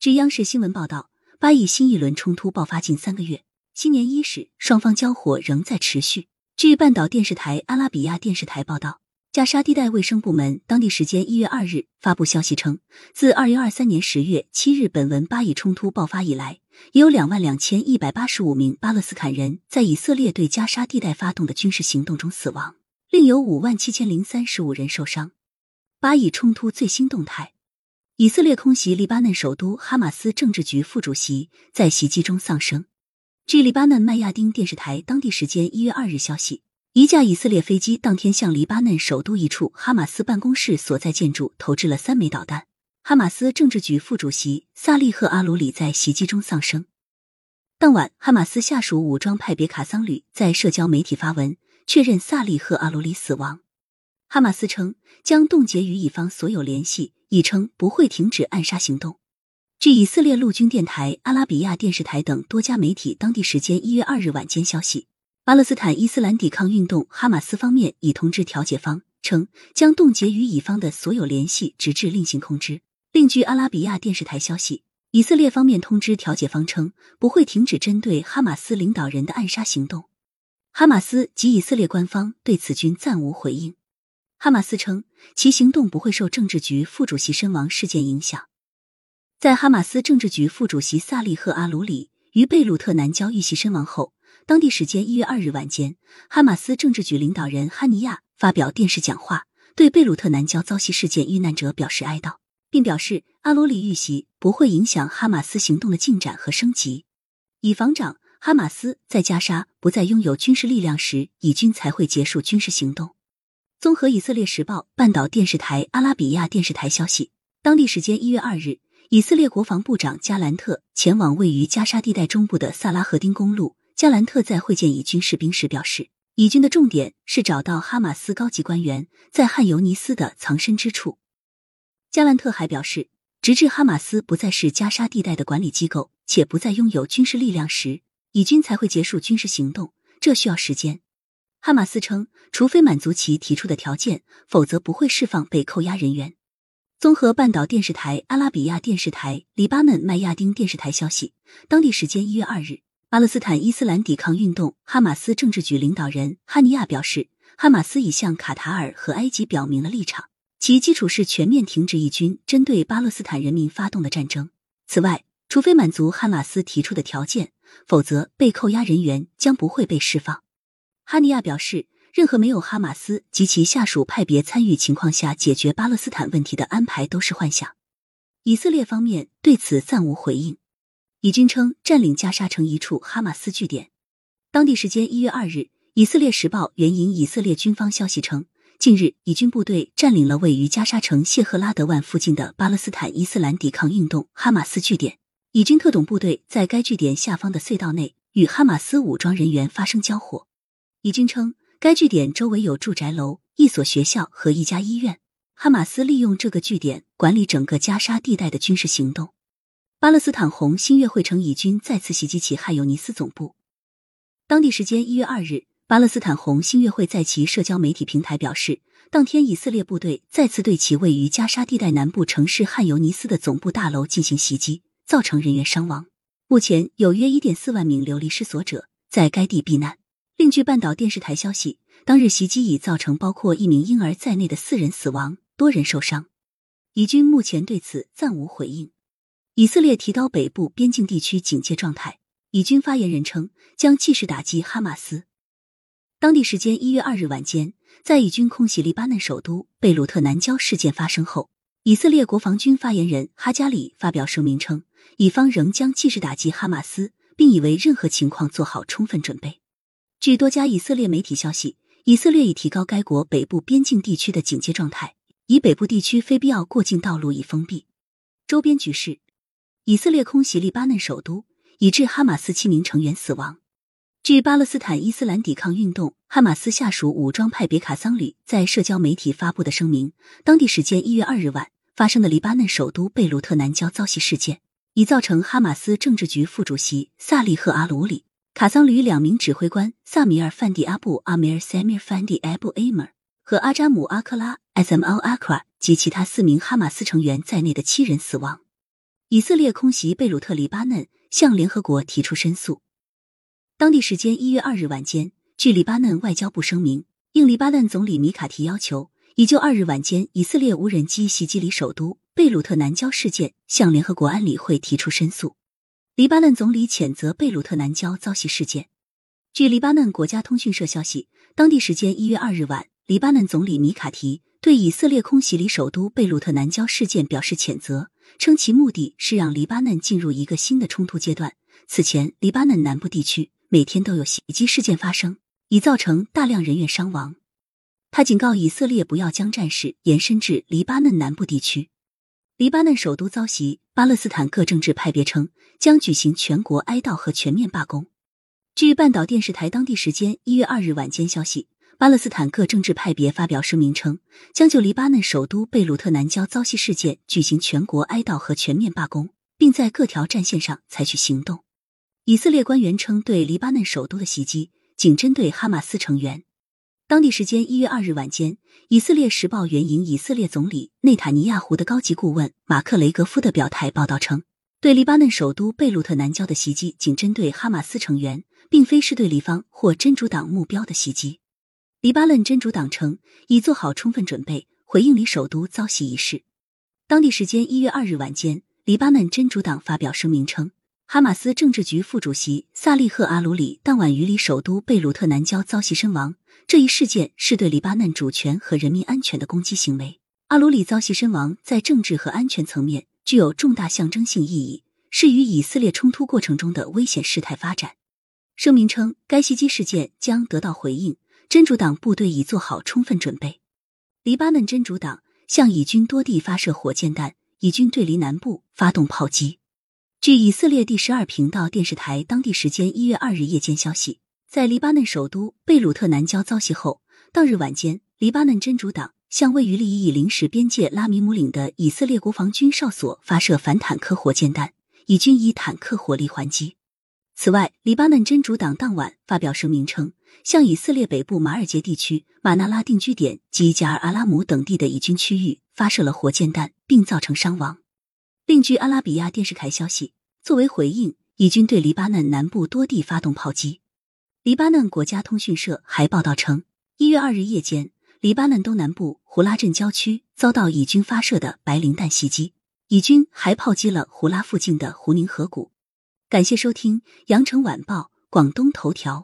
据央视新闻报道，巴以新一轮冲突爆发近三个月，新年伊始，双方交火仍在持续。据半岛电视台阿拉比亚电视台报道，加沙地带卫生部门当地时间一月二日发布消息称，自二零二三年十月七日本轮巴以冲突爆发以来，已有两万两千一百八十五名巴勒斯坦人在以色列对加沙地带发动的军事行动中死亡，另有五万七千零三十五人受伤。巴以冲突最新动态。以色列空袭黎巴嫩首都，哈马斯政治局副主席在袭击中丧生。据黎巴嫩麦亚丁电视台当地时间一月二日消息，一架以色列飞机当天向黎巴嫩首都一处哈马斯办公室所在建筑投掷了三枚导弹。哈马斯政治局副主席萨利赫阿鲁里在袭击中丧生。当晚，哈马斯下属武装派别卡桑旅在社交媒体发文确认萨利赫阿鲁里死亡。哈马斯称将冻结与以方所有联系。已称不会停止暗杀行动。据以色列陆军电台、阿拉比亚电视台等多家媒体当地时间一月二日晚间消息，巴勒斯坦伊斯兰抵抗运动哈马斯方面已通知调解方，称将冻结与乙方的所有联系，直至另行通知。另据阿拉比亚电视台消息，以色列方面通知调解方称不会停止针对哈马斯领导人的暗杀行动。哈马斯及以色列官方对此均暂无回应。哈马斯称，其行动不会受政治局副主席身亡事件影响。在哈马斯政治局副主席萨利赫阿鲁里于贝鲁特南郊遇袭身亡后，当地时间一月二日晚间，哈马斯政治局领导人哈尼亚发表电视讲话，对贝鲁特南郊遭袭事件遇难者表示哀悼，并表示阿鲁里遇袭不会影响哈马斯行动的进展和升级，以防长哈马斯在加沙不再拥有军事力量时，以军才会结束军事行动。综合以色列时报、半岛电视台、阿拉比亚电视台消息，当地时间一月二日，以色列国防部长加兰特前往位于加沙地带中部的萨拉赫丁公路。加兰特在会见以军士兵时表示，以军的重点是找到哈马斯高级官员在汉尤尼斯的藏身之处。加兰特还表示，直至哈马斯不再是加沙地带的管理机构，且不再拥有军事力量时，以军才会结束军事行动，这需要时间。哈马斯称，除非满足其提出的条件，否则不会释放被扣押人员。综合半岛电视台、阿拉比亚电视台、黎巴嫩麦亚丁电视台消息，当地时间一月二日，巴勒斯坦伊斯兰抵抗运动哈马斯政治局领导人哈尼亚表示，哈马斯已向卡塔尔和埃及表明了立场，其基础是全面停止义军针对巴勒斯坦人民发动的战争。此外，除非满足哈马斯提出的条件，否则被扣押人员将不会被释放。哈尼亚表示，任何没有哈马斯及其下属派别参与情况下解决巴勒斯坦问题的安排都是幻想。以色列方面对此暂无回应。以军称占领加沙城一处哈马斯据点。当地时间一月二日，以色列时报援引以色列军方消息称，近日以军部队占领了位于加沙城谢赫拉德万附近的巴勒斯坦伊斯兰抵抗运动哈马斯据点。以军特种部队在该据点下方的隧道内与哈马斯武装人员发生交火。以军称，该据点周围有住宅楼、一所学校和一家医院。哈马斯利用这个据点管理整个加沙地带的军事行动。巴勒斯坦红新月会称，以军再次袭击其汉尤尼斯总部。当地时间一月二日，巴勒斯坦红新月会在其社交媒体平台表示，当天以色列部队再次对其位于加沙地带南部城市汉尤尼斯的总部大楼进行袭击，造成人员伤亡。目前有约一点四万名流离失所者在该地避难。另据半岛电视台消息，当日袭击已造成包括一名婴儿在内的四人死亡，多人受伤。以军目前对此暂无回应。以色列提高北部边境地区警戒状态，以军发言人称将继续打击哈马斯。当地时间一月二日晚间，在以军空袭黎巴嫩首都贝鲁特南郊事件发生后，以色列国防军发言人哈加里发表声明称，以方仍将继续打击哈马斯，并已为任何情况做好充分准备。据多家以色列媒体消息，以色列已提高该国北部边境地区的警戒状态，以北部地区非必要过境道路已封闭。周边局势：以色列空袭黎巴嫩首都，已致哈马斯七名成员死亡。据巴勒斯坦伊斯兰抵抗运动哈马斯下属武装派别卡桑旅在社交媒体发布的声明，当地时间一月二日晚发生的黎巴嫩首都贝鲁特南郊遭袭事件，已造成哈马斯政治局副主席萨利赫阿鲁里。卡桑旅两名指挥官萨米尔·范迪阿布阿米尔·塞米尔·范迪阿布埃尔和阿扎姆·阿克拉 （S.M.L. 阿克拉）及其他四名哈马斯成员在内的七人死亡。以色列空袭贝鲁特，黎巴嫩向联合国提出申诉。当地时间一月二日晚间，据黎巴嫩外交部声明，应黎巴嫩总理米卡提要求，已就二日晚间以色列无人机袭击里首都贝鲁特南郊事件向联合国安理会提出申诉。黎巴嫩总理谴责贝鲁特南郊遭袭事件。据黎巴嫩国家通讯社消息，当地时间一月二日晚，黎巴嫩总理米卡提对以色列空袭里首都贝鲁特南郊事件表示谴责，称其目的是让黎巴嫩进入一个新的冲突阶段。此前，黎巴嫩南部地区每天都有袭击事件发生，已造成大量人员伤亡。他警告以色列不要将战事延伸至黎巴嫩南部地区。黎巴嫩首都遭袭，巴勒斯坦各政治派别称将举行全国哀悼和全面罢工。据半岛电视台当地时间一月二日晚间消息，巴勒斯坦各政治派别发表声明称，将就黎巴嫩首都贝鲁特南郊遭袭事件举行全国哀悼和全面罢工，并在各条战线上采取行动。以色列官员称，对黎巴嫩首都的袭击仅针对哈马斯成员。当地时间一月二日晚间，以色列时报援引以色列总理内塔尼亚胡的高级顾问马克雷格夫的表态报道称，对黎巴嫩首都贝鲁特南郊的袭击仅针对哈马斯成员。并非是对黎方或真主党目标的袭击。黎巴嫩真主党称已做好充分准备回应黎首都遭袭一事。当地时间一月二日晚间，黎巴嫩真主党发表声明称，哈马斯政治局副主席萨利赫阿鲁里当晚于里首都贝鲁特南郊遭袭身亡。这一事件是对黎巴嫩主权和人民安全的攻击行为。阿鲁里遭袭身亡，在政治和安全层面具有重大象征性意义，是与以色列冲突过程中的危险事态发展。声明称，该袭击事件将得到回应，真主党部队已做好充分准备。黎巴嫩真主党向以军多地发射火箭弹，以军对黎南部发动炮击。据以色列第十二频道电视台当地时间一月二日夜间消息，在黎巴嫩首都贝鲁特南郊遭袭后，当日晚间，黎巴嫩真主党向位于利伊临时边界拉米姆岭的以色列国防军哨所发射反坦克火箭弹，以军以坦克火力还击。此外，黎巴嫩真主党当晚发表声明称，向以色列北部马尔杰地区马纳拉定居点及加尔阿拉姆等地的以军区域发射了火箭弹，并造成伤亡。另据阿拉比亚电视台消息，作为回应，以军对黎巴嫩南部多地发动炮击。黎巴嫩国家通讯社还报道称，一月二日夜间，黎巴嫩东南部胡拉镇郊区遭到以军发射的白磷弹袭击，以军还炮击了胡拉附近的胡宁河谷。感谢收听《羊城晚报·广东头条》。